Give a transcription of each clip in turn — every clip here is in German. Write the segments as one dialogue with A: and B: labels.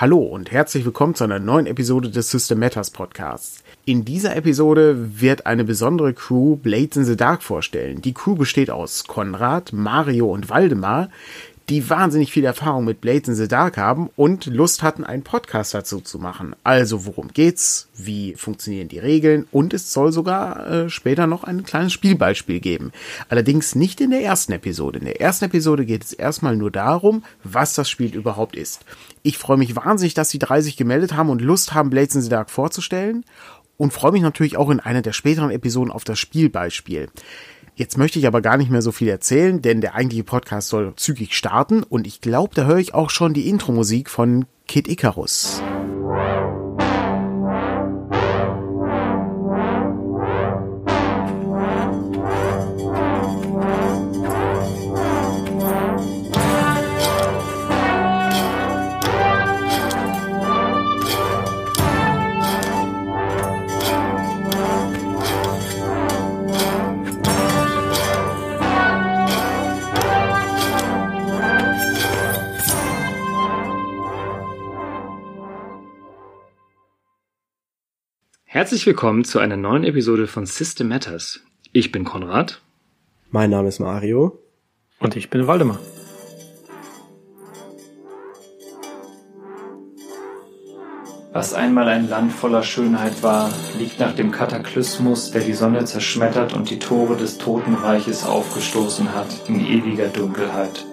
A: Hallo und herzlich willkommen zu einer neuen Episode des System Matters Podcasts. In dieser Episode wird eine besondere Crew Blades in the Dark vorstellen. Die Crew besteht aus Konrad, Mario und Waldemar, die wahnsinnig viel Erfahrung mit Blades in the Dark haben und Lust hatten, einen Podcast dazu zu machen. Also worum geht's? Wie funktionieren die Regeln? Und es soll sogar äh, später noch ein kleines Spielbeispiel geben. Allerdings nicht in der ersten Episode. In der ersten Episode geht es erstmal nur darum, was das Spiel überhaupt ist. Ich freue mich wahnsinnig, dass die drei sich gemeldet haben und Lust haben, Blades in the Dark vorzustellen. Und freue mich natürlich auch in einer der späteren Episoden auf das Spielbeispiel. Jetzt möchte ich aber gar nicht mehr so viel erzählen, denn der eigentliche Podcast soll zügig starten und ich glaube, da höre ich auch schon die Intro-Musik von Kid Icarus.
B: Herzlich willkommen zu einer neuen Episode von System Matters. Ich bin Konrad.
C: Mein Name ist Mario.
D: Und ich bin Waldemar.
E: Was einmal ein Land voller Schönheit war, liegt nach dem Kataklysmus, der die Sonne zerschmettert und die Tore des Totenreiches aufgestoßen hat, in ewiger Dunkelheit.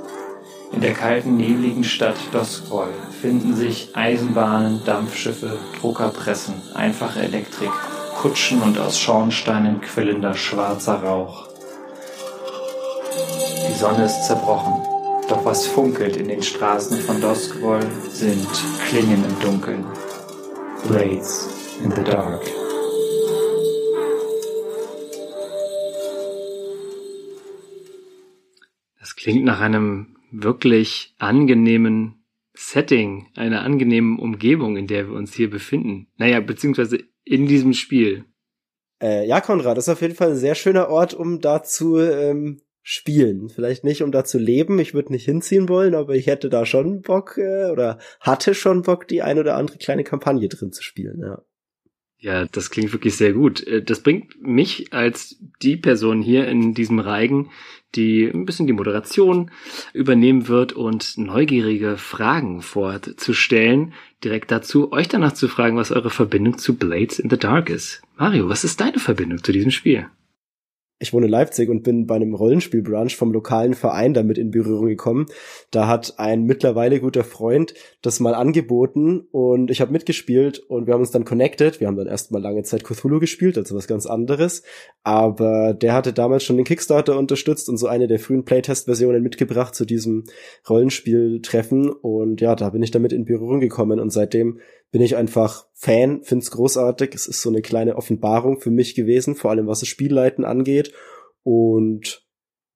E: In der kalten, nebligen Stadt Doskrol finden sich Eisenbahnen, Dampfschiffe, Druckerpressen, einfache Elektrik, Kutschen und aus Schornsteinen quillender schwarzer Rauch. Die Sonne ist zerbrochen, doch was funkelt in den Straßen von Doskwol sind Klingen im Dunkeln. Blades in the dark.
B: Das klingt nach einem wirklich angenehmen Setting, einer angenehmen Umgebung, in der wir uns hier befinden. Naja, beziehungsweise in diesem Spiel.
C: Äh, ja, Konrad, das ist auf jeden Fall ein sehr schöner Ort, um da zu ähm, spielen. Vielleicht nicht, um da zu leben. Ich würde nicht hinziehen wollen, aber ich hätte da schon Bock äh, oder hatte schon Bock, die ein oder andere kleine Kampagne drin zu spielen. Ja.
B: Ja, das klingt wirklich sehr gut. Äh, das bringt mich als die Person hier in diesem Reigen, die ein bisschen die Moderation übernehmen wird und neugierige Fragen vorzustellen. Direkt dazu, euch danach zu fragen, was eure Verbindung zu Blades in the Dark ist. Mario, was ist deine Verbindung zu diesem Spiel?
C: Ich wohne in Leipzig und bin bei einem Rollenspielbrunch vom lokalen Verein damit in Berührung gekommen. Da hat ein mittlerweile guter Freund das mal angeboten und ich habe mitgespielt und wir haben uns dann connected. Wir haben dann erstmal lange Zeit Cthulhu gespielt, also was ganz anderes. Aber der hatte damals schon den Kickstarter unterstützt und so eine der frühen Playtest-Versionen mitgebracht zu diesem Rollenspieltreffen. Und ja, da bin ich damit in Berührung gekommen und seitdem bin ich einfach Fan, find's großartig. Es ist so eine kleine Offenbarung für mich gewesen, vor allem was das Spielleiten angeht. Und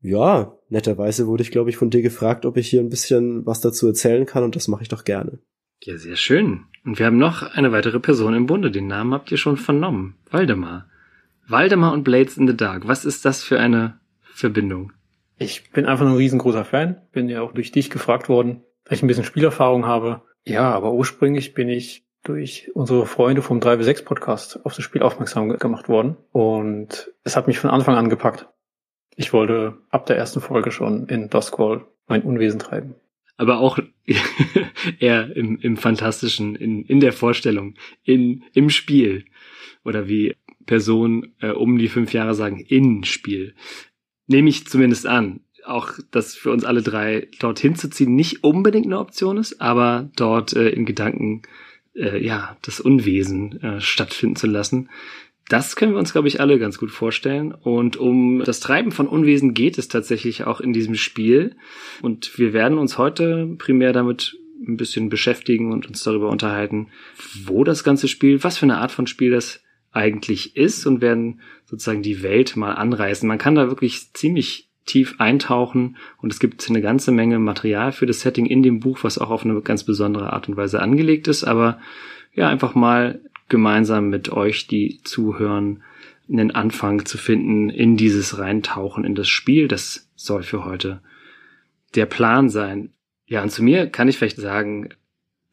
C: ja, netterweise wurde ich, glaube ich, von dir gefragt, ob ich hier ein bisschen was dazu erzählen kann und das mache ich doch gerne.
B: Ja, sehr schön. Und wir haben noch eine weitere Person im Bunde. Den Namen habt ihr schon vernommen. Waldemar. Waldemar und Blades in the Dark. Was ist das für eine Verbindung?
D: Ich bin einfach nur ein riesengroßer Fan. Bin ja auch durch dich gefragt worden, weil ich ein bisschen Spielerfahrung habe. Ja, aber ursprünglich bin ich durch unsere Freunde vom 3W6 Podcast auf das Spiel aufmerksam gemacht worden und es hat mich von Anfang an gepackt. Ich wollte ab der ersten Folge schon in Duskwall mein Unwesen treiben.
B: Aber auch eher im, im Fantastischen, in, in der Vorstellung, in, im Spiel. Oder wie Personen äh, um die fünf Jahre sagen, in Spiel. Nehme ich zumindest an auch dass für uns alle drei dorthin zu ziehen nicht unbedingt eine Option ist, aber dort äh, in Gedanken äh, ja das Unwesen äh, stattfinden zu lassen. Das können wir uns, glaube ich, alle ganz gut vorstellen. Und um das Treiben von Unwesen geht es tatsächlich auch in diesem Spiel. Und wir werden uns heute primär damit ein bisschen beschäftigen und uns darüber unterhalten, wo das ganze Spiel, was für eine Art von Spiel das eigentlich ist und werden sozusagen die Welt mal anreißen. Man kann da wirklich ziemlich tief eintauchen und es gibt eine ganze Menge Material für das Setting in dem Buch, was auch auf eine ganz besondere Art und Weise angelegt ist, aber ja, einfach mal gemeinsam mit euch, die zuhören, einen Anfang zu finden in dieses Reintauchen in das Spiel. Das soll für heute der Plan sein. Ja, und zu mir kann ich vielleicht sagen,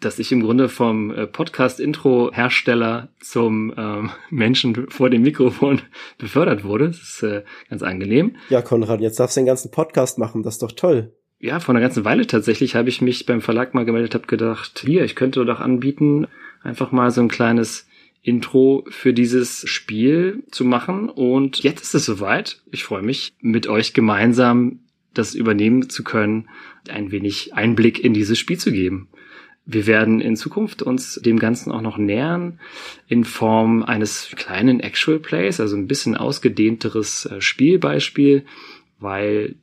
B: dass ich im Grunde vom äh, Podcast-Intro-Hersteller zum ähm, Menschen vor dem Mikrofon befördert wurde. Das ist äh, ganz angenehm.
C: Ja, Konrad, jetzt darfst du den ganzen Podcast machen, das ist doch toll.
B: Ja, vor einer ganzen Weile tatsächlich habe ich mich beim Verlag mal gemeldet, habe gedacht, hier, ich könnte doch anbieten, einfach mal so ein kleines Intro für dieses Spiel zu machen. Und jetzt ist es soweit. Ich freue mich, mit euch gemeinsam das übernehmen zu können, ein wenig Einblick in dieses Spiel zu geben. Wir werden in Zukunft uns dem Ganzen auch noch nähern in Form eines kleinen Actual Plays, also ein bisschen ausgedehnteres äh, Spielbeispiel, weil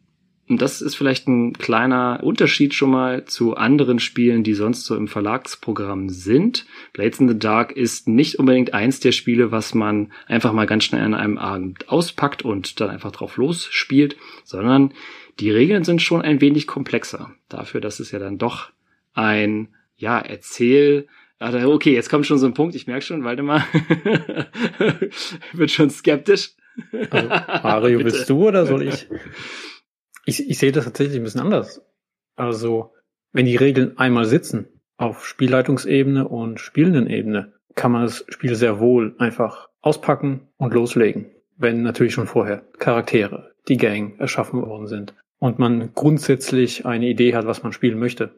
B: und das ist vielleicht ein kleiner Unterschied schon mal zu anderen Spielen, die sonst so im Verlagsprogramm sind. Blades in the Dark ist nicht unbedingt eins der Spiele, was man einfach mal ganz schnell an einem Abend auspackt und dann einfach drauf losspielt, sondern die Regeln sind schon ein wenig komplexer. Dafür, dass es ja dann doch ein ja, erzähl. Okay, jetzt kommt schon so ein Punkt, ich merke schon, Waldemar wird schon skeptisch.
D: Also, Mario, bist du oder soll ich? ich? Ich sehe das tatsächlich ein bisschen anders. Also, wenn die Regeln einmal sitzen, auf Spielleitungsebene und spielenden Ebene, kann man das Spiel sehr wohl einfach auspacken und loslegen. Wenn natürlich schon vorher Charaktere, die Gang erschaffen worden sind und man grundsätzlich eine Idee hat, was man spielen möchte.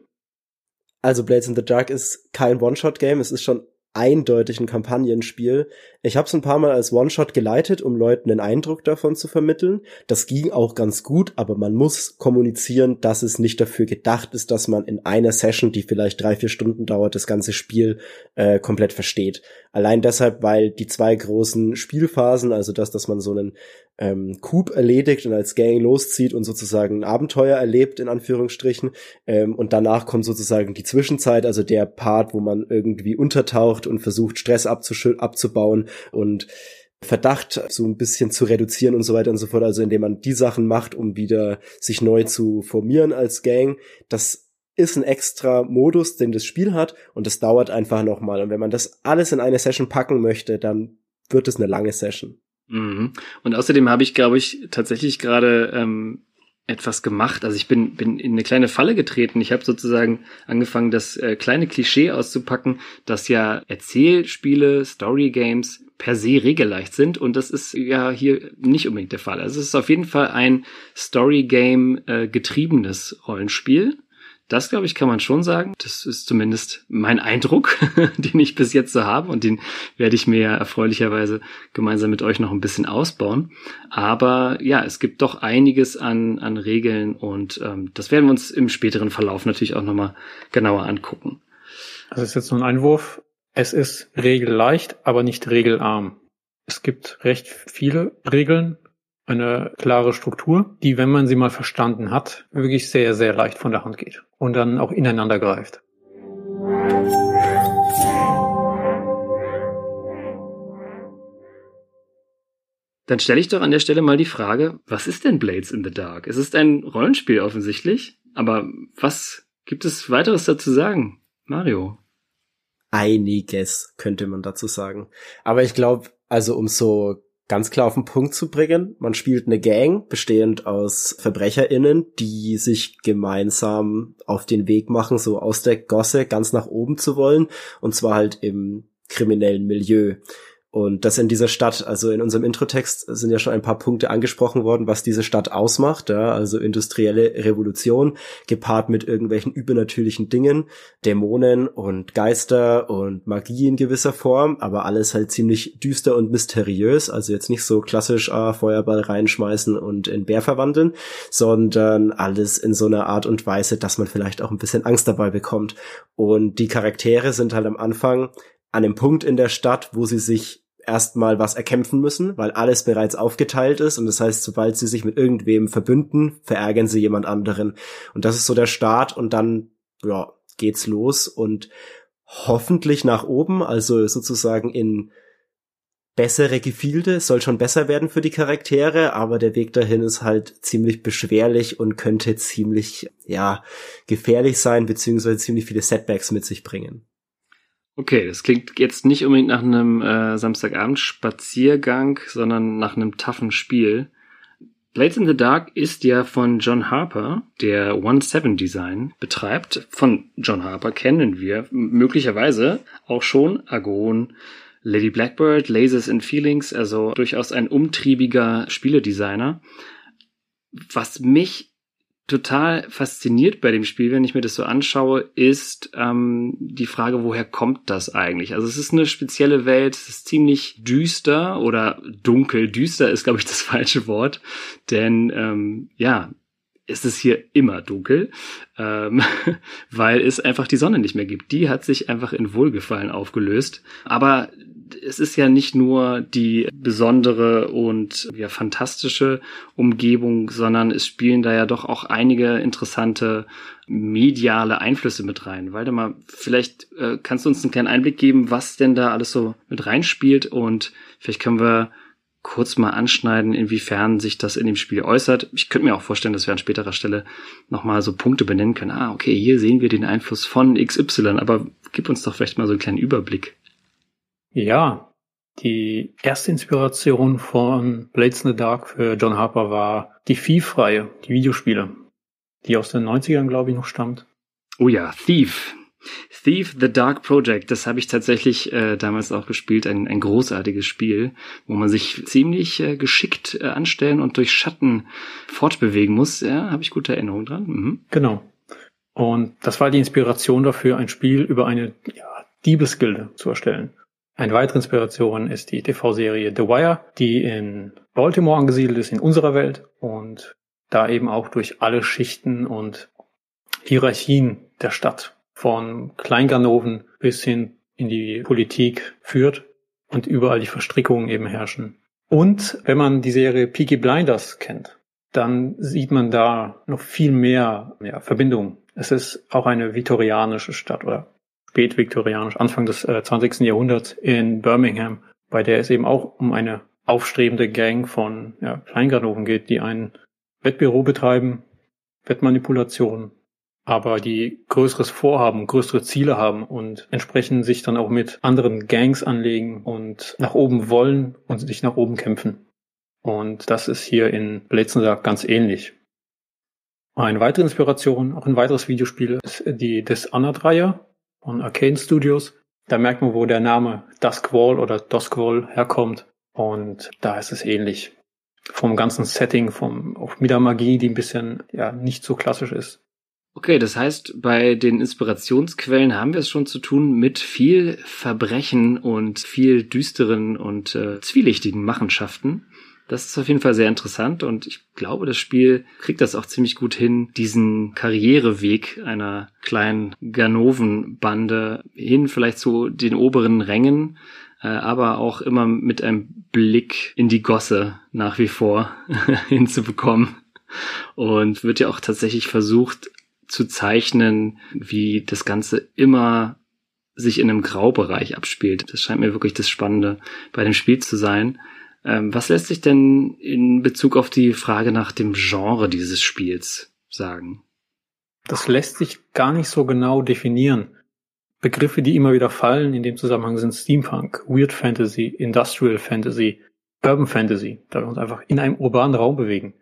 C: Also Blades in the Dark ist kein One-Shot-Game, es ist schon eindeutig ein Kampagnenspiel. Ich habe es ein paar Mal als One-Shot geleitet, um Leuten einen Eindruck davon zu vermitteln. Das ging auch ganz gut, aber man muss kommunizieren, dass es nicht dafür gedacht ist, dass man in einer Session, die vielleicht drei, vier Stunden dauert, das ganze Spiel äh, komplett versteht. Allein deshalb, weil die zwei großen Spielphasen, also das, dass man so einen ähm, Coup erledigt und als Gang loszieht und sozusagen ein Abenteuer erlebt, in Anführungsstrichen. Ähm, und danach kommt sozusagen die Zwischenzeit, also der Part, wo man irgendwie untertaucht und versucht, Stress abzubauen und Verdacht so ein bisschen zu reduzieren und so weiter und so fort. Also indem man die Sachen macht, um wieder sich neu zu formieren als Gang. Das ist ein extra Modus, den das Spiel hat und das dauert einfach nochmal. Und wenn man das alles in eine Session packen möchte, dann wird es eine lange Session.
B: Mhm. Und außerdem habe ich, glaube ich, tatsächlich gerade ähm, etwas gemacht. Also ich bin, bin in eine kleine Falle getreten. Ich habe sozusagen angefangen, das äh, kleine Klischee auszupacken, dass ja Erzählspiele, Story Games per se regelleicht sind und das ist ja hier nicht unbedingt der Fall. Also es ist auf jeden Fall ein Story Game äh, getriebenes Rollenspiel das, glaube ich, kann man schon sagen. Das ist zumindest mein Eindruck, den ich bis jetzt so habe und den werde ich mir erfreulicherweise gemeinsam mit euch noch ein bisschen ausbauen. Aber ja, es gibt doch einiges an, an Regeln und ähm, das werden wir uns im späteren Verlauf natürlich auch nochmal genauer angucken.
D: Das ist jetzt nur ein Einwurf. Es ist regelleicht, aber nicht regelarm. Es gibt recht viele Regeln, eine klare Struktur, die, wenn man sie mal verstanden hat, wirklich sehr, sehr leicht von der Hand geht und dann auch ineinander greift.
B: Dann stelle ich doch an der Stelle mal die Frage, was ist denn Blades in the Dark? Es ist ein Rollenspiel offensichtlich, aber was gibt es weiteres dazu sagen? Mario.
C: Einiges könnte man dazu sagen. Aber ich glaube, also um so ganz klar auf den Punkt zu bringen. Man spielt eine Gang, bestehend aus VerbrecherInnen, die sich gemeinsam auf den Weg machen, so aus der Gosse ganz nach oben zu wollen. Und zwar halt im kriminellen Milieu. Und das in dieser Stadt, also in unserem Introtext sind ja schon ein paar Punkte angesprochen worden, was diese Stadt ausmacht, ja, also industrielle Revolution, gepaart mit irgendwelchen übernatürlichen Dingen, Dämonen und Geister und Magie in gewisser Form, aber alles halt ziemlich düster und mysteriös, also jetzt nicht so klassisch ah, Feuerball reinschmeißen und in Bär verwandeln, sondern alles in so einer Art und Weise, dass man vielleicht auch ein bisschen Angst dabei bekommt. Und die Charaktere sind halt am Anfang an dem Punkt in der Stadt, wo sie sich erstmal was erkämpfen müssen, weil alles bereits aufgeteilt ist. Und das heißt, sobald sie sich mit irgendwem verbünden, verärgern sie jemand anderen. Und das ist so der Start und dann, ja, geht's los und hoffentlich nach oben, also sozusagen in bessere Gefilde, soll schon besser werden für die Charaktere, aber der Weg dahin ist halt ziemlich beschwerlich und könnte ziemlich, ja, gefährlich sein, beziehungsweise ziemlich viele Setbacks mit sich bringen.
B: Okay, das klingt jetzt nicht unbedingt nach einem äh, Samstagabend-Spaziergang, sondern nach einem taffen Spiel. Blades in the Dark ist ja von John Harper, der One Seven Design betreibt. Von John Harper kennen wir möglicherweise auch schon Agon, Lady Blackbird, Lasers and Feelings, also durchaus ein umtriebiger Spieledesigner. Was mich total fasziniert bei dem Spiel, wenn ich mir das so anschaue, ist ähm, die Frage, woher kommt das eigentlich? Also es ist eine spezielle Welt, es ist ziemlich düster oder dunkel. Düster ist, glaube ich, das falsche Wort, denn ähm, ja, es ist hier immer dunkel, ähm, weil es einfach die Sonne nicht mehr gibt. Die hat sich einfach in Wohlgefallen aufgelöst. Aber es ist ja nicht nur die besondere und ja fantastische Umgebung, sondern es spielen da ja doch auch einige interessante mediale Einflüsse mit rein. Waldemar, vielleicht äh, kannst du uns einen kleinen Einblick geben, was denn da alles so mit reinspielt und vielleicht können wir kurz mal anschneiden, inwiefern sich das in dem Spiel äußert. Ich könnte mir auch vorstellen, dass wir an späterer Stelle nochmal so Punkte benennen können. Ah, okay, hier sehen wir den Einfluss von XY, aber gib uns doch vielleicht mal so einen kleinen Überblick.
D: Ja, die erste Inspiration von Blades in the Dark für John Harper war die Thief-Reihe, die Videospiele, die aus den 90ern, glaube ich, noch stammt.
B: Oh ja, Thief. Thief the Dark Project, das habe ich tatsächlich äh, damals auch gespielt, ein, ein großartiges Spiel, wo man sich ziemlich äh, geschickt äh, anstellen und durch Schatten fortbewegen muss. Ja, habe ich gute Erinnerungen dran. Mhm.
D: Genau. Und das war die Inspiration dafür, ein Spiel über eine ja, Diebesgilde zu erstellen. Eine weitere Inspiration ist die TV-Serie The Wire, die in Baltimore angesiedelt ist, in unserer Welt und da eben auch durch alle Schichten und Hierarchien der Stadt von Kleinganoven bis hin in die Politik führt und überall die Verstrickungen eben herrschen. Und wenn man die Serie Peaky Blinders kennt, dann sieht man da noch viel mehr ja, Verbindungen. Es ist auch eine viktorianische Stadt oder spätviktorianisch, Anfang des äh, 20. Jahrhunderts in Birmingham, bei der es eben auch um eine aufstrebende Gang von ja, Kleinganoven geht, die ein Wettbüro betreiben, Wettmanipulation, aber die größeres Vorhaben, größere Ziele haben und entsprechend sich dann auch mit anderen Gangs anlegen und nach oben wollen und sich nach oben kämpfen. Und das ist hier in Blätzensack ganz ähnlich. Eine weitere Inspiration, auch ein weiteres Videospiel, ist die Dishonored-Reihe von Arcane Studios. Da merkt man, wo der Name Duskwall oder Duskwall herkommt. Und da ist es ähnlich. Vom ganzen Setting, vom, auch mit der Magie, die ein bisschen, ja, nicht so klassisch ist.
B: Okay, das heißt, bei den Inspirationsquellen haben wir es schon zu tun mit viel Verbrechen und viel düsteren und äh, zwielichtigen Machenschaften. Das ist auf jeden Fall sehr interessant und ich glaube, das Spiel kriegt das auch ziemlich gut hin, diesen Karriereweg einer kleinen Ganoven-Bande hin, vielleicht zu den oberen Rängen, äh, aber auch immer mit einem Blick in die Gosse nach wie vor hinzubekommen. Und wird ja auch tatsächlich versucht zu zeichnen, wie das Ganze immer sich in einem Graubereich abspielt. Das scheint mir wirklich das Spannende bei dem Spiel zu sein. Ähm, was lässt sich denn in Bezug auf die Frage nach dem Genre dieses Spiels sagen?
D: Das lässt sich gar nicht so genau definieren. Begriffe, die immer wieder fallen in dem Zusammenhang sind Steampunk, Weird Fantasy, Industrial Fantasy, Urban Fantasy, da wir uns einfach in einem urbanen Raum bewegen.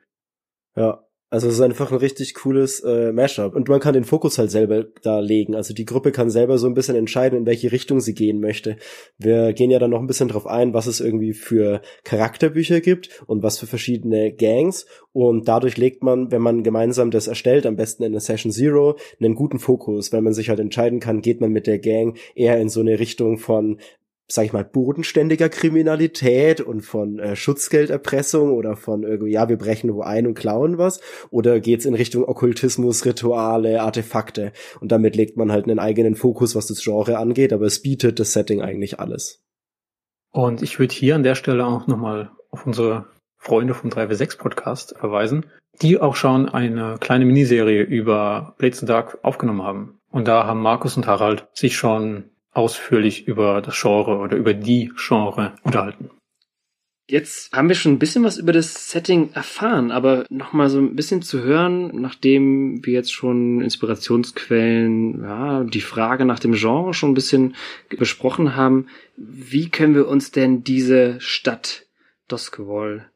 C: Ja, also es ist einfach ein richtig cooles äh, Mashup. Und man kann den Fokus halt selber da legen. Also die Gruppe kann selber so ein bisschen entscheiden, in welche Richtung sie gehen möchte. Wir gehen ja dann noch ein bisschen drauf ein, was es irgendwie für Charakterbücher gibt und was für verschiedene Gangs. Und dadurch legt man, wenn man gemeinsam das erstellt, am besten in der Session Zero, einen guten Fokus, weil man sich halt entscheiden kann, geht man mit der Gang eher in so eine Richtung von sag ich mal, bodenständiger Kriminalität und von äh, Schutzgelderpressung oder von irgendwie, ja, wir brechen wo ein und klauen was? Oder geht's in Richtung Okkultismus, Rituale, Artefakte? Und damit legt man halt einen eigenen Fokus, was das Genre angeht, aber es bietet das Setting eigentlich alles.
D: Und ich würde hier an der Stelle auch nochmal auf unsere Freunde vom 3W6 Podcast verweisen, die auch schon eine kleine Miniserie über Blades in Dark aufgenommen haben. Und da haben Markus und Harald sich schon ausführlich über das Genre oder über die Genre unterhalten.
B: Jetzt haben wir schon ein bisschen was über das Setting erfahren, aber nochmal so ein bisschen zu hören, nachdem wir jetzt schon Inspirationsquellen, ja, die Frage nach dem Genre schon ein bisschen besprochen haben. Wie können wir uns denn diese Stadt Doskwall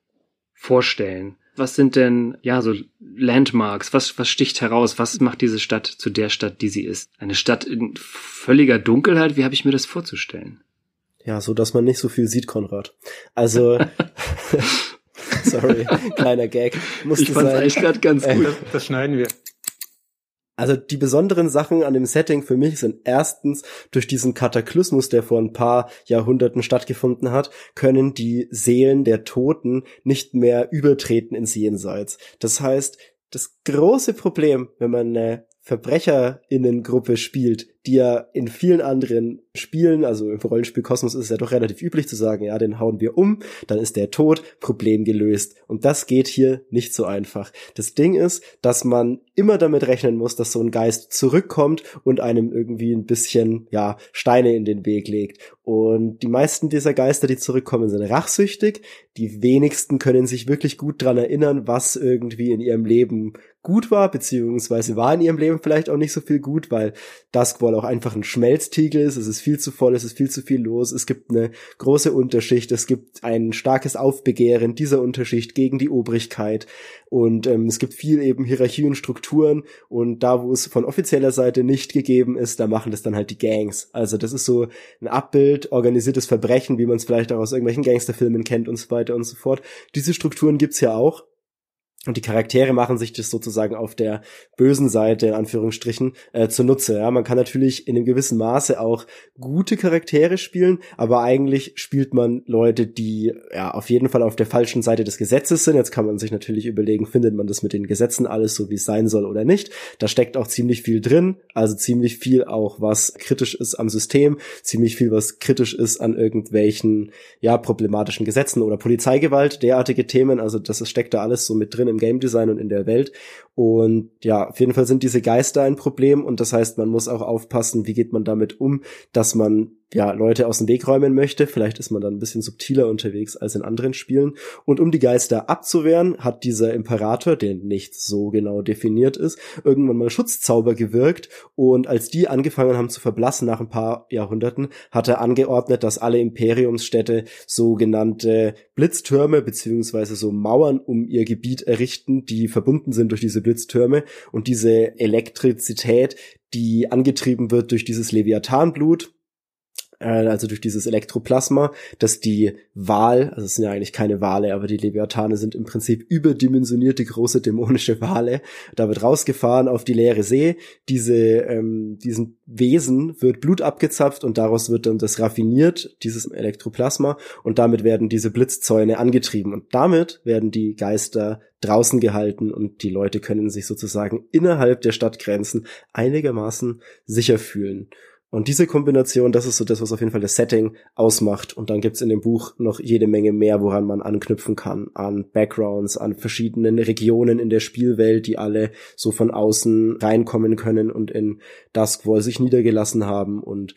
B: vorstellen? Was sind denn, ja, so Landmarks? Was, was sticht heraus? Was macht diese Stadt zu der Stadt, die sie ist? Eine Stadt in völliger Dunkelheit? Wie habe ich mir das vorzustellen?
C: Ja, so dass man nicht so viel sieht, Konrad. Also, sorry, kleiner Gag.
B: Musste ich fand eigentlich gerade ganz gut.
D: Das, das schneiden wir.
C: Also die besonderen Sachen an dem Setting für mich sind erstens durch diesen Kataklysmus, der vor ein paar Jahrhunderten stattgefunden hat, können die Seelen der Toten nicht mehr übertreten ins Jenseits. Das heißt, das große Problem, wenn man eine Verbrecherinnengruppe spielt, die ja in vielen anderen Spielen, also im Rollenspielkosmos ist es ja doch relativ üblich zu sagen, ja, den hauen wir um, dann ist der tot, Problem gelöst. Und das geht hier nicht so einfach. Das Ding ist, dass man immer damit rechnen muss, dass so ein Geist zurückkommt und einem irgendwie ein bisschen, ja, Steine in den Weg legt. Und die meisten dieser Geister, die zurückkommen, sind rachsüchtig. Die wenigsten können sich wirklich gut dran erinnern, was irgendwie in ihrem Leben gut war, beziehungsweise war in ihrem Leben vielleicht auch nicht so viel gut, weil Dusk Football auch einfach ein Schmelztiegel ist. Es ist viel zu voll, es ist viel zu viel los. Es gibt eine große Unterschicht. Es gibt ein starkes Aufbegehren dieser Unterschicht gegen die Obrigkeit. Und ähm, es gibt viel eben Hierarchie und Strukturen. Und da, wo es von offizieller Seite nicht gegeben ist, da machen das dann halt die Gangs. Also das ist so ein Abbild, organisiertes Verbrechen, wie man es vielleicht auch aus irgendwelchen Gangsterfilmen kennt und so weiter und so fort. Diese Strukturen gibt's ja auch. Und die Charaktere machen sich das sozusagen auf der bösen Seite, in Anführungsstrichen, äh, zunutze. Ja, man kann natürlich in einem gewissen Maße auch gute Charaktere spielen, aber eigentlich spielt man Leute, die ja auf jeden Fall auf der falschen Seite des Gesetzes sind. Jetzt kann man sich natürlich überlegen, findet man das mit den Gesetzen alles so, wie es sein soll oder nicht. Da steckt auch ziemlich viel drin, also ziemlich viel auch, was kritisch ist am System, ziemlich viel, was kritisch ist an irgendwelchen, ja, problematischen Gesetzen oder Polizeigewalt, derartige Themen. Also das steckt da alles so mit drin im Game Design und in der Welt. Und ja, auf jeden Fall sind diese Geister ein Problem und das heißt, man muss auch aufpassen, wie geht man damit um, dass man ja, Leute aus dem Weg räumen möchte. Vielleicht ist man dann ein bisschen subtiler unterwegs als in anderen Spielen. Und um die Geister abzuwehren, hat dieser Imperator, der nicht so genau definiert ist, irgendwann mal Schutzzauber gewirkt. Und als die angefangen haben zu verblassen nach ein paar Jahrhunderten, hat er angeordnet, dass alle Imperiumsstädte sogenannte Blitztürme beziehungsweise so Mauern um ihr Gebiet errichten, die verbunden sind durch diese Blitztürme. Und diese Elektrizität, die angetrieben wird durch dieses Leviathanblut, äh, also durch dieses Elektroplasma, dass die Wal, also es sind ja eigentlich keine Wale, aber die Leviathane sind im Prinzip überdimensionierte große dämonische Wale. Da wird rausgefahren auf die leere See. Diese, ähm, diesen Wesen wird Blut abgezapft und daraus wird dann das raffiniert, dieses Elektroplasma, und damit werden diese Blitzzäune angetrieben. Und damit werden die Geister draußen gehalten und die Leute können sich sozusagen innerhalb der Stadtgrenzen einigermaßen sicher fühlen. Und diese Kombination, das ist so das, was auf jeden Fall das Setting ausmacht. Und dann gibt's in dem Buch noch jede Menge mehr, woran man anknüpfen kann. An Backgrounds, an verschiedenen Regionen in der Spielwelt, die alle so von außen reinkommen können und in Duskwall sich niedergelassen haben. Und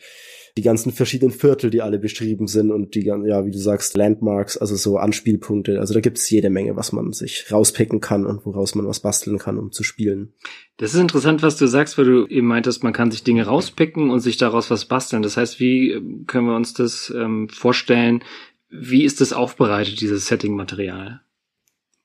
C: die ganzen verschiedenen Viertel, die alle beschrieben sind und die, ja, wie du sagst, Landmarks, also so Anspielpunkte. Also da gibt's jede Menge, was man sich rauspicken kann und woraus man was basteln kann, um zu spielen.
B: Das ist interessant, was du sagst, weil du eben meintest, man kann sich Dinge rauspicken und sich daraus was basteln. Das heißt, wie ähm, können wir uns das ähm, vorstellen? Wie ist das aufbereitet, dieses Setting-Material?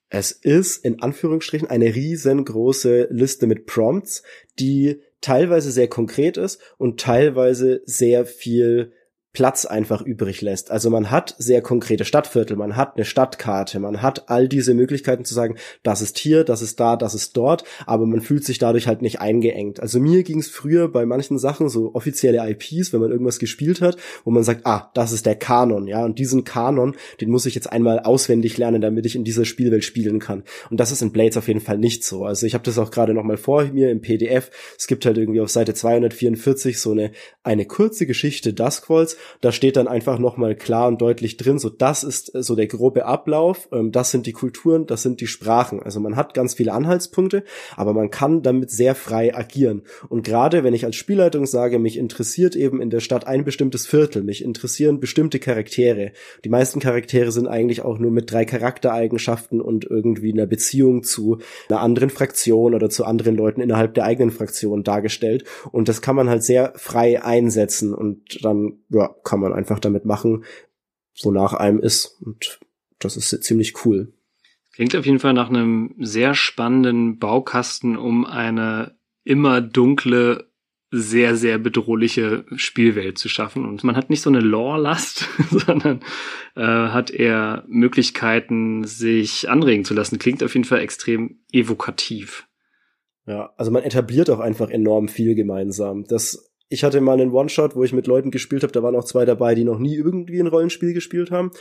C: Es ist in Anführungsstrichen eine riesengroße Liste mit Prompts, die teilweise sehr konkret ist und teilweise sehr viel Platz einfach übrig lässt. Also man hat sehr konkrete Stadtviertel, man hat eine Stadtkarte, man hat all diese Möglichkeiten zu sagen, das ist hier, das ist da, das ist dort, aber man fühlt sich dadurch halt nicht eingeengt. Also mir ging es früher bei manchen Sachen, so offizielle IPs, wenn man irgendwas gespielt hat, wo man sagt, ah, das ist der Kanon, ja, und diesen Kanon, den muss ich jetzt einmal auswendig lernen, damit ich in dieser Spielwelt spielen kann. Und das ist in Blades auf jeden Fall nicht so. Also ich habe das auch gerade noch mal vor mir im PDF. Es gibt halt irgendwie auf Seite 244 so eine eine kurze Geschichte Duskwalls da steht dann einfach nochmal klar und deutlich drin, so das ist äh, so der grobe Ablauf, ähm, das sind die Kulturen, das sind die Sprachen. Also man hat ganz viele Anhaltspunkte, aber man kann damit sehr frei agieren. Und gerade wenn ich als Spielleitung sage, mich interessiert eben in der Stadt ein bestimmtes Viertel, mich interessieren bestimmte Charaktere. Die meisten Charaktere sind eigentlich auch nur mit drei Charaktereigenschaften und irgendwie einer Beziehung zu einer anderen Fraktion oder zu anderen Leuten innerhalb der eigenen Fraktion dargestellt. Und das kann man halt sehr frei einsetzen und dann ja, kann man einfach damit machen, wonach einem ist. Und das ist ziemlich cool.
B: Klingt auf jeden Fall nach einem sehr spannenden Baukasten, um eine immer dunkle, sehr, sehr bedrohliche Spielwelt zu schaffen. Und man hat nicht so eine Lore-Last, sondern äh, hat eher Möglichkeiten, sich anregen zu lassen. Klingt auf jeden Fall extrem evokativ.
C: Ja, also man etabliert auch einfach enorm viel gemeinsam. Das ich hatte mal einen One-Shot, wo ich mit Leuten gespielt habe, da waren auch zwei dabei, die noch nie irgendwie ein Rollenspiel gespielt haben.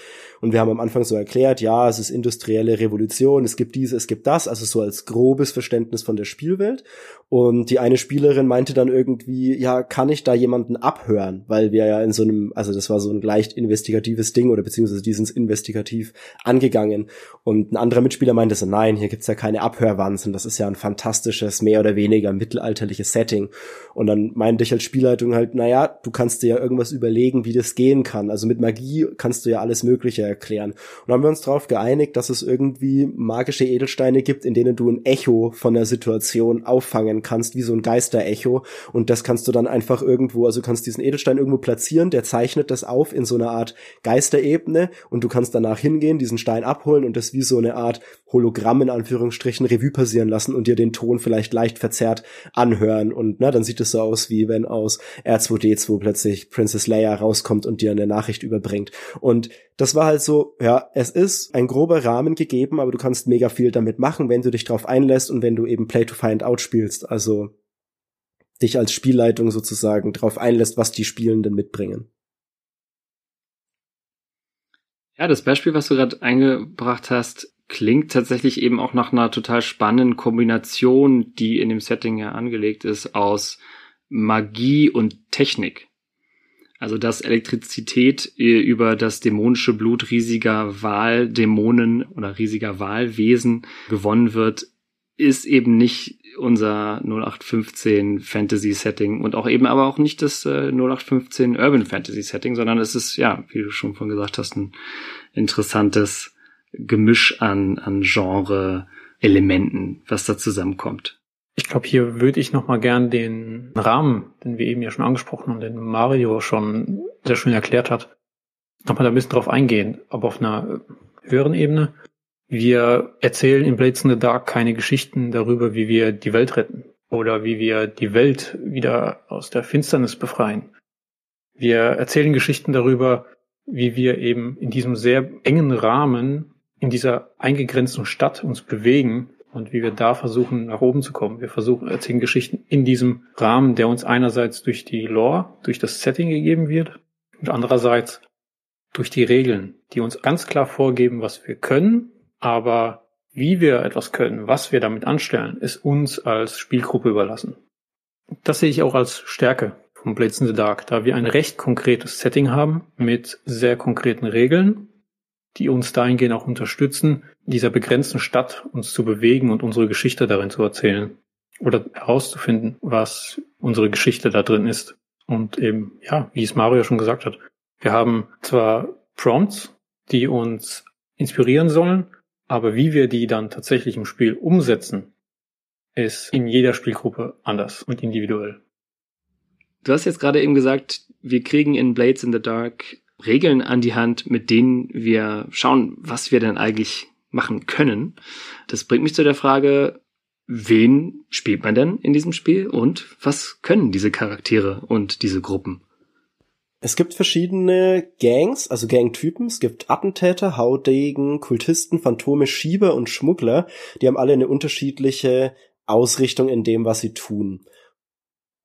C: Und wir haben am Anfang so erklärt, ja, es ist industrielle Revolution, es gibt dies, es gibt das, also so als grobes Verständnis von der Spielwelt. Und die eine Spielerin meinte dann irgendwie, ja, kann ich da jemanden abhören? Weil wir ja in so einem, also das war so ein leicht investigatives Ding oder beziehungsweise die sind investigativ angegangen. Und ein anderer Mitspieler meinte so, nein, hier gibt's ja keine Abhörwanzen, das ist ja ein fantastisches, mehr oder weniger mittelalterliches Setting. Und dann meinte ich als Spieler, Spielleitung halt, naja, du kannst dir ja irgendwas überlegen, wie das gehen kann. Also mit Magie kannst du ja alles Mögliche erklären. Und haben wir uns darauf geeinigt, dass es irgendwie magische Edelsteine gibt, in denen du ein Echo von der Situation auffangen kannst, wie so ein Geisterecho. Und das kannst du dann einfach irgendwo, also kannst diesen Edelstein irgendwo platzieren, der zeichnet das auf in so einer Art Geisterebene und du kannst danach hingehen, diesen Stein abholen und das wie so eine Art Hologramm in Anführungsstrichen Revue passieren lassen und dir den Ton vielleicht leicht verzerrt anhören. Und na, dann sieht es so aus, wie wenn aus aus R2D2 plötzlich Princess Leia rauskommt und dir eine Nachricht überbringt. Und das war halt so, ja, es ist ein grober Rahmen gegeben, aber du kannst mega viel damit machen, wenn du dich drauf einlässt und wenn du eben Play to Find Out spielst. Also dich als Spielleitung sozusagen drauf einlässt, was die Spielenden mitbringen.
B: Ja, das Beispiel, was du gerade eingebracht hast, klingt tatsächlich eben auch nach einer total spannenden Kombination, die in dem Setting ja angelegt ist, aus Magie und Technik. Also dass Elektrizität äh, über das dämonische Blut riesiger Wahldämonen oder riesiger Wahlwesen gewonnen wird, ist eben nicht unser 0815 Fantasy Setting und auch eben aber auch nicht das äh, 0815 Urban Fantasy Setting, sondern es ist ja, wie du schon von gesagt hast, ein interessantes Gemisch an, an Genre Elementen, was da zusammenkommt.
D: Ich glaube, hier würde ich noch mal gern den Rahmen, den wir eben ja schon angesprochen haben, den Mario schon sehr schön erklärt hat, noch mal da ein bisschen drauf eingehen, aber auf einer höheren Ebene. Wir erzählen in Blades in the Dark keine Geschichten darüber, wie wir die Welt retten oder wie wir die Welt wieder aus der Finsternis befreien. Wir erzählen Geschichten darüber, wie wir eben in diesem sehr engen Rahmen, in dieser eingegrenzten Stadt uns bewegen und wie wir da versuchen, nach oben zu kommen. Wir versuchen, erzählen Geschichten in diesem Rahmen, der uns einerseits durch die Lore, durch das Setting gegeben wird und andererseits durch die Regeln, die uns ganz klar vorgeben, was wir können, aber wie wir etwas können, was wir damit anstellen, ist uns als Spielgruppe überlassen. Das sehe ich auch als Stärke von Blades in the Dark, da wir ein recht konkretes Setting haben mit sehr konkreten Regeln die uns dahingehend auch unterstützen, in dieser begrenzten Stadt uns zu bewegen und unsere Geschichte darin zu erzählen oder herauszufinden, was unsere Geschichte da drin ist. Und eben, ja, wie es Mario schon gesagt hat, wir haben zwar Prompts, die uns inspirieren sollen, aber wie wir die dann tatsächlich im Spiel umsetzen, ist in jeder Spielgruppe anders und individuell.
B: Du hast jetzt gerade eben gesagt, wir kriegen in Blades in the Dark Regeln an die Hand, mit denen wir schauen, was wir denn eigentlich machen können. Das bringt mich zu der Frage, wen spielt man denn in diesem Spiel und was können diese Charaktere und diese Gruppen?
C: Es gibt verschiedene Gangs, also Gangtypen. Es gibt Attentäter, Haudegen, Kultisten, Phantome, Schieber und Schmuggler. Die haben alle eine unterschiedliche Ausrichtung in dem, was sie tun.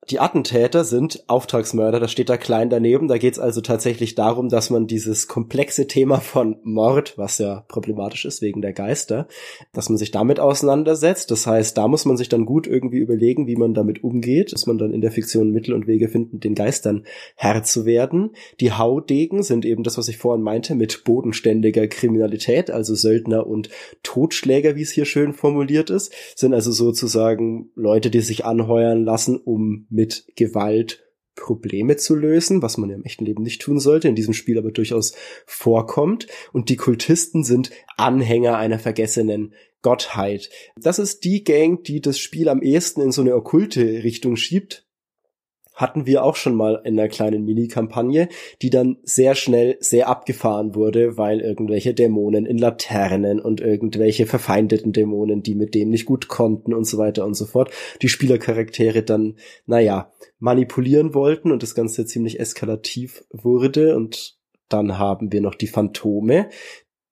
C: Die Attentäter sind Auftragsmörder, das steht da klein daneben. Da geht es also tatsächlich darum, dass man dieses komplexe Thema von Mord, was ja problematisch ist wegen der Geister, dass man sich damit auseinandersetzt. Das heißt, da muss man sich dann gut irgendwie überlegen, wie man damit umgeht, dass man dann in der Fiktion Mittel und Wege finden, den Geistern Herr zu werden. Die Haudegen sind eben das, was ich vorhin meinte, mit bodenständiger Kriminalität, also Söldner und Totschläger, wie es hier schön formuliert ist, sind also sozusagen Leute, die sich anheuern lassen, um mit Gewalt Probleme zu lösen, was man ja im echten Leben nicht tun sollte, in diesem Spiel aber durchaus vorkommt. Und die Kultisten sind Anhänger einer vergessenen Gottheit. Das ist die Gang, die das Spiel am ehesten in so eine okkulte Richtung schiebt. Hatten wir auch schon mal in einer kleinen Mini-Kampagne, die dann sehr schnell sehr abgefahren wurde, weil irgendwelche Dämonen in Laternen und irgendwelche verfeindeten Dämonen, die mit dem nicht gut konnten und so weiter und so fort, die Spielercharaktere dann, naja, manipulieren wollten und das Ganze ziemlich eskalativ wurde. Und dann haben wir noch die Phantome,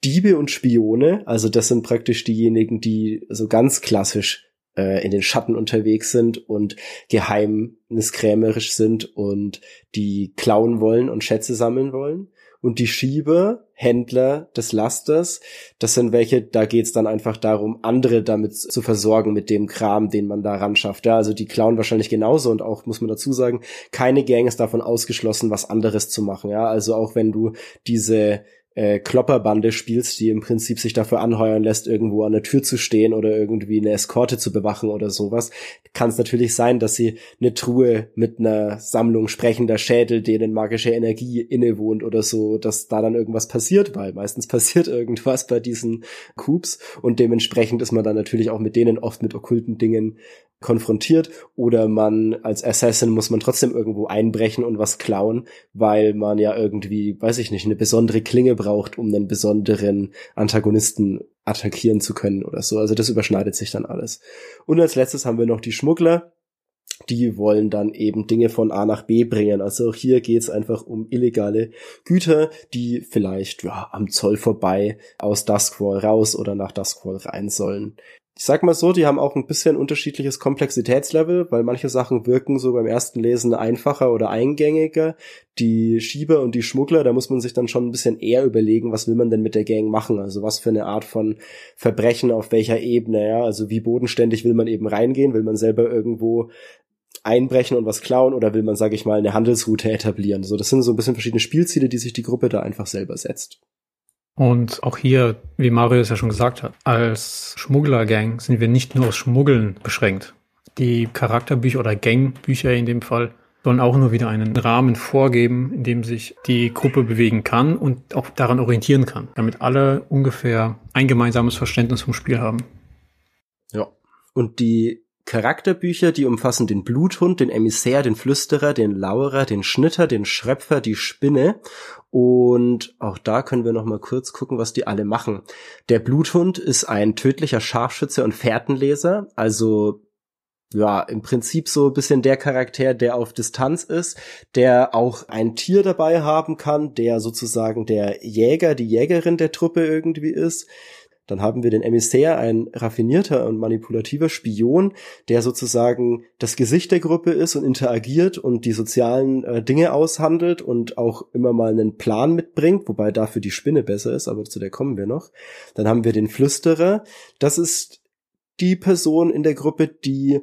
C: Diebe und Spione, also das sind praktisch diejenigen, die so ganz klassisch äh, in den Schatten unterwegs sind und geheimniskrämerisch sind und die klauen wollen und Schätze sammeln wollen. Und die Schieber, Händler des Lasters, das sind welche, da geht's dann einfach darum, andere damit zu versorgen mit dem Kram, den man da ran schafft. Ja, also die klauen wahrscheinlich genauso und auch, muss man dazu sagen, keine Gang ist davon ausgeschlossen, was anderes zu machen. Ja, also auch wenn du diese äh, Klopperbande spielst, die im Prinzip sich dafür anheuern lässt, irgendwo an der Tür zu stehen oder irgendwie eine Eskorte zu bewachen oder sowas, kann es natürlich sein, dass sie eine Truhe mit einer Sammlung sprechender Schädel, denen magische Energie innewohnt oder so, dass da dann irgendwas passiert, weil meistens passiert irgendwas bei diesen Coups. Und dementsprechend ist man dann natürlich auch mit denen oft mit okkulten Dingen konfrontiert oder man als Assassin muss man trotzdem irgendwo einbrechen und was klauen, weil man ja irgendwie, weiß ich nicht, eine besondere Klinge braucht, um einen besonderen Antagonisten attackieren zu können oder so. Also das überschneidet sich dann alles. Und als letztes haben wir noch die Schmuggler. Die wollen dann eben Dinge von A nach B bringen. Also auch hier geht's einfach um illegale Güter, die vielleicht ja, am Zoll vorbei aus Duskwall raus oder nach Duskwall rein sollen ich sag mal so, die haben auch ein bisschen unterschiedliches Komplexitätslevel, weil manche Sachen wirken so beim ersten Lesen einfacher oder eingängiger. Die Schieber und die Schmuggler, da muss man sich dann schon ein bisschen eher überlegen, was will man denn mit der Gang machen? Also was für eine Art von Verbrechen auf welcher Ebene, ja? Also wie bodenständig will man eben reingehen? Will man selber irgendwo einbrechen und was klauen oder will man, sage ich mal, eine Handelsroute etablieren? So, das sind so ein bisschen verschiedene Spielziele, die sich die Gruppe da einfach selber setzt.
D: Und auch hier, wie Mario es ja schon gesagt hat, als Schmugglergang sind wir nicht nur aus Schmuggeln beschränkt. Die Charakterbücher oder Gangbücher in dem Fall sollen auch nur wieder einen Rahmen vorgeben, in dem sich die Gruppe bewegen kann und auch daran orientieren kann, damit alle ungefähr ein gemeinsames Verständnis vom Spiel haben.
C: Ja. Und die Charakterbücher, die umfassen den Bluthund, den Emissär, den Flüsterer, den Lauerer, den Schnitter, den Schröpfer, die Spinne und auch da können wir noch mal kurz gucken, was die alle machen. Der Bluthund ist ein tödlicher Scharfschütze und Fährtenleser, also ja, im Prinzip so ein bisschen der Charakter, der auf Distanz ist, der auch ein Tier dabei haben kann, der sozusagen der Jäger, die Jägerin der Truppe irgendwie ist. Dann haben wir den Emissär, ein raffinierter und manipulativer Spion, der sozusagen das Gesicht der Gruppe ist und interagiert und die sozialen äh, Dinge aushandelt und auch immer mal einen Plan mitbringt, wobei dafür die Spinne besser ist, aber zu der kommen wir noch. Dann haben wir den Flüsterer. Das ist die Person in der Gruppe, die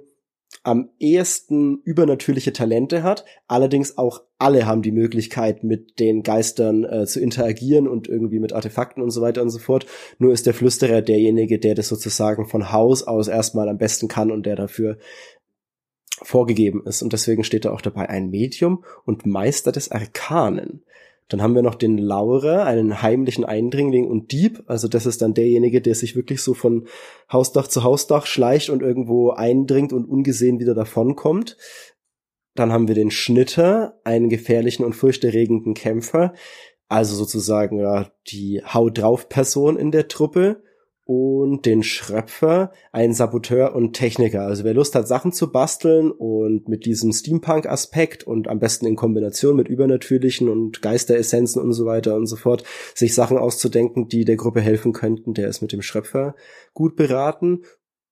C: am ehesten übernatürliche Talente hat. Allerdings auch alle haben die Möglichkeit, mit den Geistern äh, zu interagieren und irgendwie mit Artefakten und so weiter und so fort. Nur ist der Flüsterer derjenige, der das sozusagen von Haus aus erstmal am besten kann und der dafür vorgegeben ist. Und deswegen steht da auch dabei ein Medium und Meister des Arkanen. Dann haben wir noch den Laurer, einen heimlichen Eindringling und Dieb. Also das ist dann derjenige, der sich wirklich so von Hausdach zu Hausdach schleicht und irgendwo eindringt und ungesehen wieder davonkommt. Dann haben wir den Schnitter, einen gefährlichen und furchterregenden Kämpfer. Also sozusagen ja die Haut drauf Person in der Truppe und den Schröpfer, einen Saboteur und Techniker. Also wer Lust hat, Sachen zu basteln und mit diesem Steampunk-Aspekt und am besten in Kombination mit übernatürlichen und Geisteressenzen und so weiter und so fort, sich Sachen auszudenken, die der Gruppe helfen könnten, der ist mit dem Schröpfer gut beraten.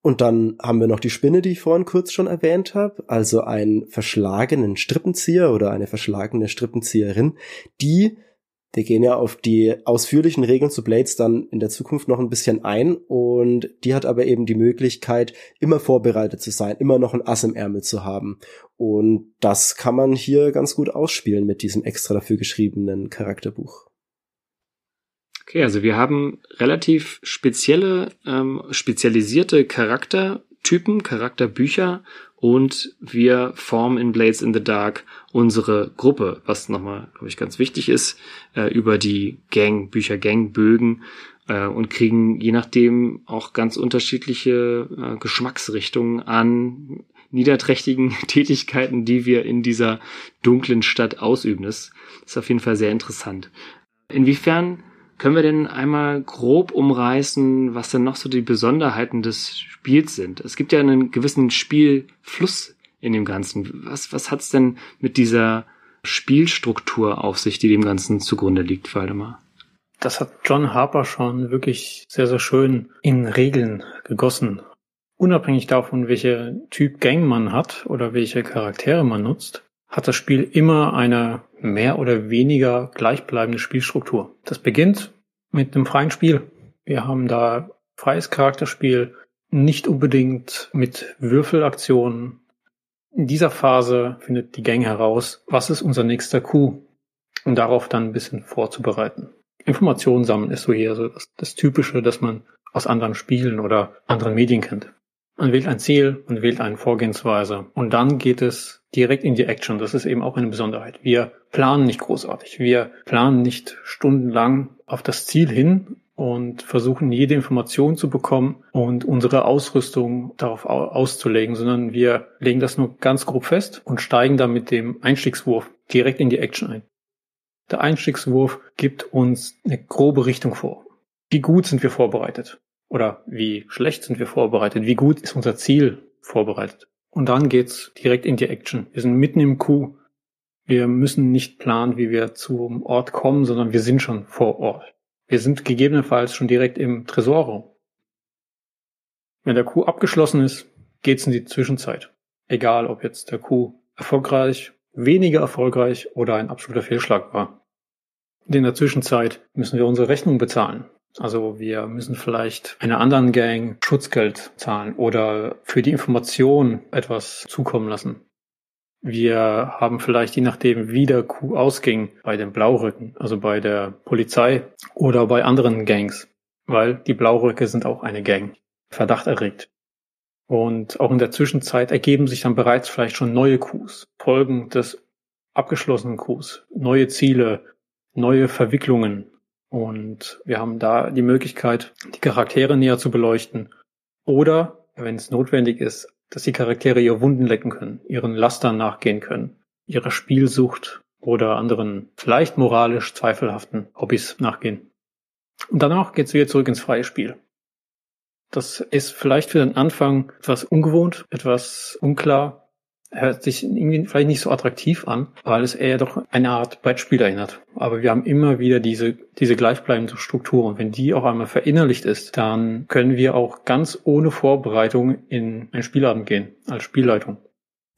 C: Und dann haben wir noch die Spinne, die ich vorhin kurz schon erwähnt habe, also einen verschlagenen Strippenzieher oder eine verschlagene Strippenzieherin, die wir gehen ja auf die ausführlichen Regeln zu Blades dann in der Zukunft noch ein bisschen ein und die hat aber eben die Möglichkeit, immer vorbereitet zu sein, immer noch ein Ass im Ärmel zu haben. Und das kann man hier ganz gut ausspielen mit diesem extra dafür geschriebenen Charakterbuch.
B: Okay, also wir haben relativ spezielle, ähm, spezialisierte Charaktertypen, Charakterbücher und wir formen in Blades in the Dark unsere Gruppe, was nochmal, glaube ich, ganz wichtig ist, äh, über die Gang, Bücher, Gangbögen äh, und kriegen je nachdem auch ganz unterschiedliche äh, Geschmacksrichtungen an niederträchtigen Tätigkeiten, die wir in dieser dunklen Stadt ausüben. Das ist auf jeden Fall sehr interessant. Inwiefern können wir denn einmal grob umreißen, was denn noch so die Besonderheiten des Spiels sind? Es gibt ja einen gewissen Spielfluss in dem Ganzen. Was, was hat's denn mit dieser Spielstruktur auf sich, die dem Ganzen zugrunde liegt, Waldemar?
D: Das hat John Harper schon wirklich sehr, sehr schön in Regeln gegossen. Unabhängig davon, welche Typ Gang man hat oder welche Charaktere man nutzt, hat das Spiel immer eine mehr oder weniger gleichbleibende Spielstruktur. Das beginnt mit einem freien Spiel. Wir haben da freies Charakterspiel, nicht unbedingt mit Würfelaktionen. In dieser Phase findet die Gang heraus, was ist unser nächster Coup, um darauf dann ein bisschen vorzubereiten. Informationen sammeln ist so hier so das, das Typische, das man aus anderen Spielen oder anderen Medien kennt. Man wählt ein Ziel, man wählt eine Vorgehensweise und dann geht es direkt in die Action. Das ist eben auch eine Besonderheit. Wir planen nicht großartig. Wir planen nicht stundenlang auf das Ziel hin und versuchen jede Information zu bekommen und unsere Ausrüstung darauf auszulegen, sondern wir legen das nur ganz grob fest und steigen dann mit dem Einstiegswurf direkt in die Action ein. Der Einstiegswurf gibt uns eine grobe Richtung vor. Wie gut sind wir vorbereitet? Oder wie schlecht sind wir vorbereitet? Wie gut ist unser Ziel vorbereitet? Und dann geht's direkt in die Action. Wir sind mitten im Coup. Wir müssen nicht planen, wie wir zum Ort kommen, sondern wir sind schon vor Ort. Wir sind gegebenenfalls schon direkt im Tresorraum. Wenn der Coup abgeschlossen ist, geht's in die Zwischenzeit. Egal, ob jetzt der Coup erfolgreich, weniger erfolgreich oder ein absoluter Fehlschlag war. In der Zwischenzeit müssen wir unsere Rechnung bezahlen. Also wir müssen vielleicht einer anderen Gang Schutzgeld zahlen oder für die Information etwas zukommen lassen. Wir haben vielleicht, je nachdem, wie der Coup ausging, bei den Blaurücken, also bei der Polizei oder bei anderen Gangs, weil die Blaurücke sind auch eine Gang, Verdacht erregt. Und auch in der Zwischenzeit ergeben sich dann bereits vielleicht schon neue Coups, Folgen des abgeschlossenen Coups, neue Ziele, neue Verwicklungen, und wir haben da die Möglichkeit, die Charaktere näher zu beleuchten. Oder, wenn es notwendig ist, dass die Charaktere ihre Wunden lecken können, ihren Lastern nachgehen können, ihrer Spielsucht oder anderen vielleicht moralisch zweifelhaften Hobbys nachgehen. Und danach geht es wieder zurück ins freie Spiel. Das ist vielleicht für den Anfang etwas ungewohnt, etwas unklar, hört sich irgendwie vielleicht nicht so attraktiv an, weil es eher doch eine Art Brettspiel erinnert. Aber wir haben immer wieder diese, diese gleichbleibende Struktur. Und wenn die auch einmal verinnerlicht ist, dann können wir auch ganz ohne Vorbereitung in ein Spielabend gehen, als Spielleitung.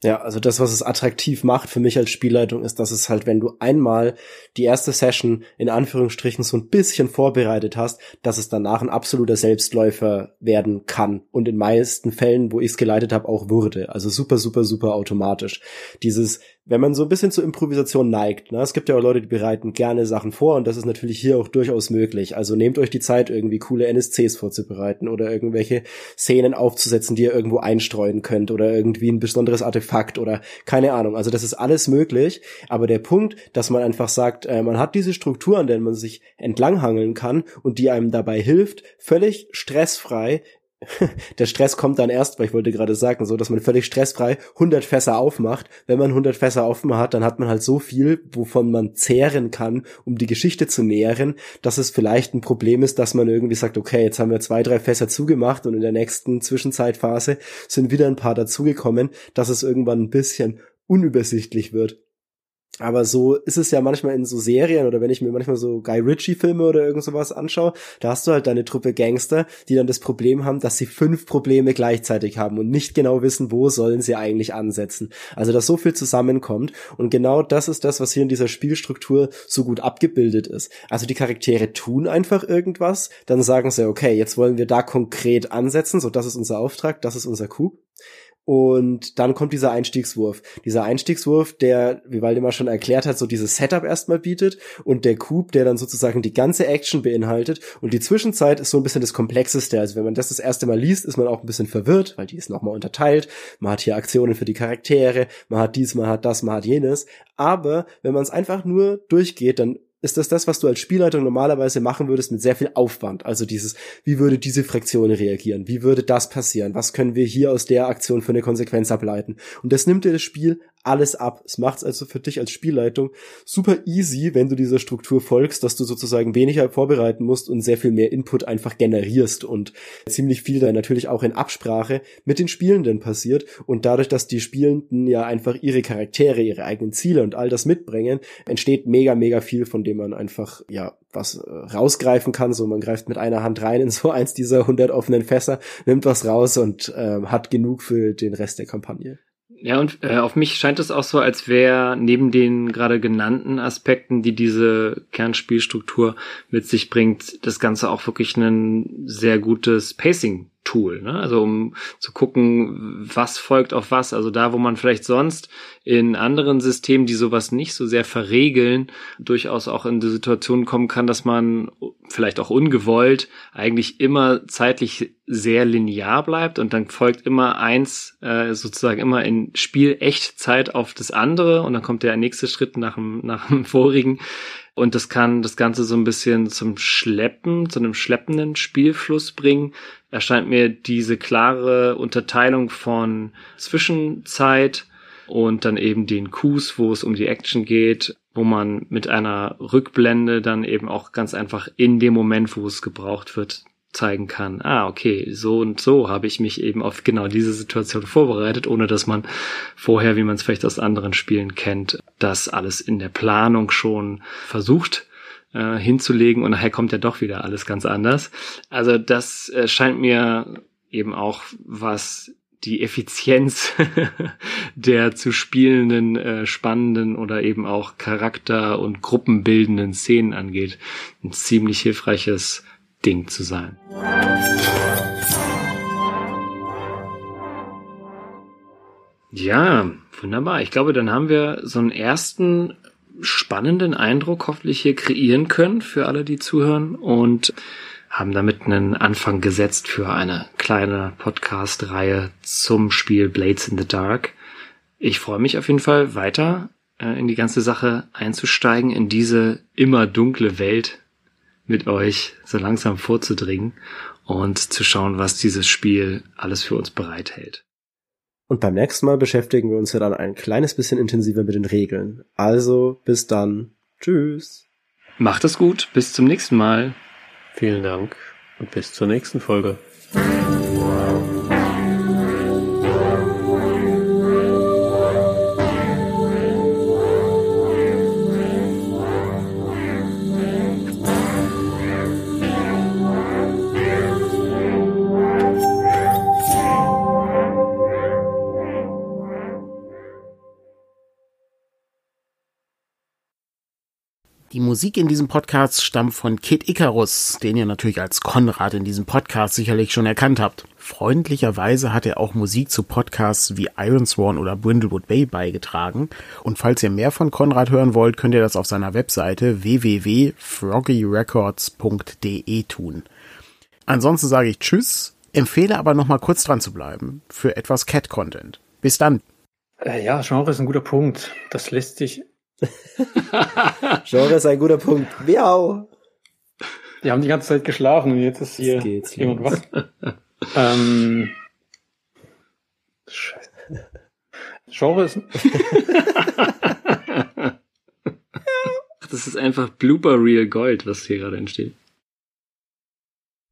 C: Ja, also das, was es attraktiv macht für mich als Spielleitung, ist, dass es halt, wenn du einmal die erste Session in Anführungsstrichen so ein bisschen vorbereitet hast, dass es danach ein absoluter Selbstläufer werden kann und in meisten Fällen, wo ich es geleitet habe, auch wurde. Also super, super, super automatisch. Dieses wenn man so ein bisschen zur Improvisation neigt, ne, es gibt ja auch Leute, die bereiten gerne Sachen vor und das ist natürlich hier auch durchaus möglich. Also nehmt euch die Zeit, irgendwie coole NSCs vorzubereiten oder irgendwelche Szenen aufzusetzen, die ihr irgendwo einstreuen könnt oder irgendwie ein besonderes Artefakt oder keine Ahnung. Also das ist alles möglich, aber der Punkt, dass man einfach sagt, äh, man hat diese Struktur, an der man sich entlanghangeln kann und die einem dabei hilft, völlig stressfrei der Stress kommt dann erst, weil ich wollte gerade sagen, so, dass man völlig stressfrei 100 Fässer aufmacht. Wenn man 100 Fässer offen hat, dann hat man halt so viel, wovon man zehren kann, um die Geschichte zu nähren, dass es vielleicht ein Problem ist, dass man irgendwie sagt, okay, jetzt haben wir zwei, drei Fässer zugemacht und in der nächsten Zwischenzeitphase sind wieder ein paar dazugekommen, dass es irgendwann ein bisschen unübersichtlich wird. Aber so ist es ja manchmal in so Serien oder wenn ich mir manchmal so Guy Ritchie Filme oder irgend sowas anschaue, da hast du halt deine Truppe Gangster, die dann das Problem haben, dass sie fünf Probleme gleichzeitig haben und nicht genau wissen, wo sollen sie eigentlich ansetzen. Also dass so viel zusammenkommt und genau das ist das, was hier in dieser Spielstruktur so gut abgebildet ist. Also die Charaktere tun einfach irgendwas, dann sagen sie, okay, jetzt wollen wir da konkret ansetzen, so das ist unser Auftrag, das ist unser Coup. Und dann kommt dieser Einstiegswurf. Dieser Einstiegswurf, der, wie Waldemar schon erklärt hat, so dieses Setup erstmal bietet und der Coup, der dann sozusagen die ganze Action beinhaltet. Und die Zwischenzeit ist so ein bisschen das Komplexeste. Also wenn man das das erste Mal liest, ist man auch ein bisschen verwirrt, weil die ist nochmal unterteilt. Man hat hier Aktionen für die Charaktere, man hat dies, man hat das, man hat jenes. Aber wenn man es einfach nur durchgeht, dann ist das das, was du als Spielleiter normalerweise machen würdest mit sehr viel Aufwand. Also dieses, wie würde diese Fraktion reagieren? Wie würde das passieren? Was können wir hier aus der Aktion für eine Konsequenz ableiten? Und das nimmt dir das Spiel alles ab. Es macht es also für dich als Spielleitung super easy, wenn du dieser Struktur folgst, dass du sozusagen weniger vorbereiten musst und sehr viel mehr Input einfach generierst und ziemlich viel dann natürlich auch in Absprache mit den Spielenden passiert und dadurch, dass die Spielenden ja einfach ihre Charaktere, ihre eigenen Ziele und all das mitbringen, entsteht mega, mega viel, von dem man einfach, ja, was äh, rausgreifen kann. So, man greift mit einer Hand rein in so eins dieser hundert offenen Fässer, nimmt was raus und äh, hat genug für den Rest der Kampagne.
B: Ja, und äh, auf mich scheint es auch so, als wäre neben den gerade genannten Aspekten, die diese Kernspielstruktur mit sich bringt, das Ganze auch wirklich ein sehr gutes Pacing Tool, ne? also um zu gucken, was folgt auf was. Also da, wo man vielleicht sonst in anderen Systemen, die sowas nicht so sehr verregeln, durchaus auch in die Situation kommen kann, dass man vielleicht auch ungewollt eigentlich immer zeitlich sehr linear bleibt und dann folgt immer eins äh, sozusagen immer in Spiel Echtzeit auf das andere und dann kommt der nächste Schritt nach dem, nach dem vorigen. Und das kann das Ganze so ein bisschen zum Schleppen, zu einem schleppenden Spielfluss bringen. Erscheint mir diese klare Unterteilung von Zwischenzeit und dann eben den Coups, wo es um die Action geht, wo man mit einer Rückblende dann eben auch ganz einfach in dem Moment, wo es gebraucht wird, zeigen kann, ah, okay, so und so habe ich mich eben auf genau diese Situation vorbereitet, ohne dass man vorher, wie man es vielleicht aus anderen Spielen kennt, das alles in der Planung schon versucht äh, hinzulegen und nachher kommt ja doch wieder alles ganz anders. Also das äh, scheint mir eben auch was die Effizienz der zu spielenden, äh, spannenden oder eben auch Charakter- und gruppenbildenden Szenen angeht, ein ziemlich hilfreiches Ding zu sein. Ja, wunderbar. Ich glaube, dann haben wir so einen ersten spannenden Eindruck hoffentlich hier kreieren können für alle, die zuhören und haben damit einen Anfang gesetzt für eine kleine Podcast-Reihe zum Spiel Blades in the Dark. Ich freue mich auf jeden Fall weiter äh, in die ganze Sache einzusteigen, in diese immer dunkle Welt mit euch so langsam vorzudringen und zu schauen, was dieses Spiel alles für uns bereithält.
C: Und beim nächsten Mal beschäftigen wir uns ja dann ein kleines bisschen intensiver mit den Regeln. Also bis dann. Tschüss.
B: Macht es gut. Bis zum nächsten Mal.
D: Vielen Dank und bis zur nächsten Folge.
A: Musik in diesem Podcast stammt von Kid Icarus, den ihr natürlich als Konrad in diesem Podcast sicherlich schon erkannt habt. Freundlicherweise hat er auch Musik zu Podcasts wie Iron Sworn oder Brindlewood Bay beigetragen. Und falls ihr mehr von Konrad hören wollt, könnt ihr das auf seiner Webseite www.froggyrecords.de tun. Ansonsten sage ich Tschüss, empfehle aber nochmal kurz dran zu bleiben für etwas Cat-Content. Bis dann.
D: Äh, ja, Genre ist ein guter Punkt. Das lässt sich
C: Genre ist ein guter Punkt. Miau.
D: Die haben die ganze Zeit geschlafen und jetzt ist hier
C: geht's
D: jemand wach. ähm, Scheiße. Genre ist.
B: das ist einfach Blooper Real Gold, was hier gerade entsteht.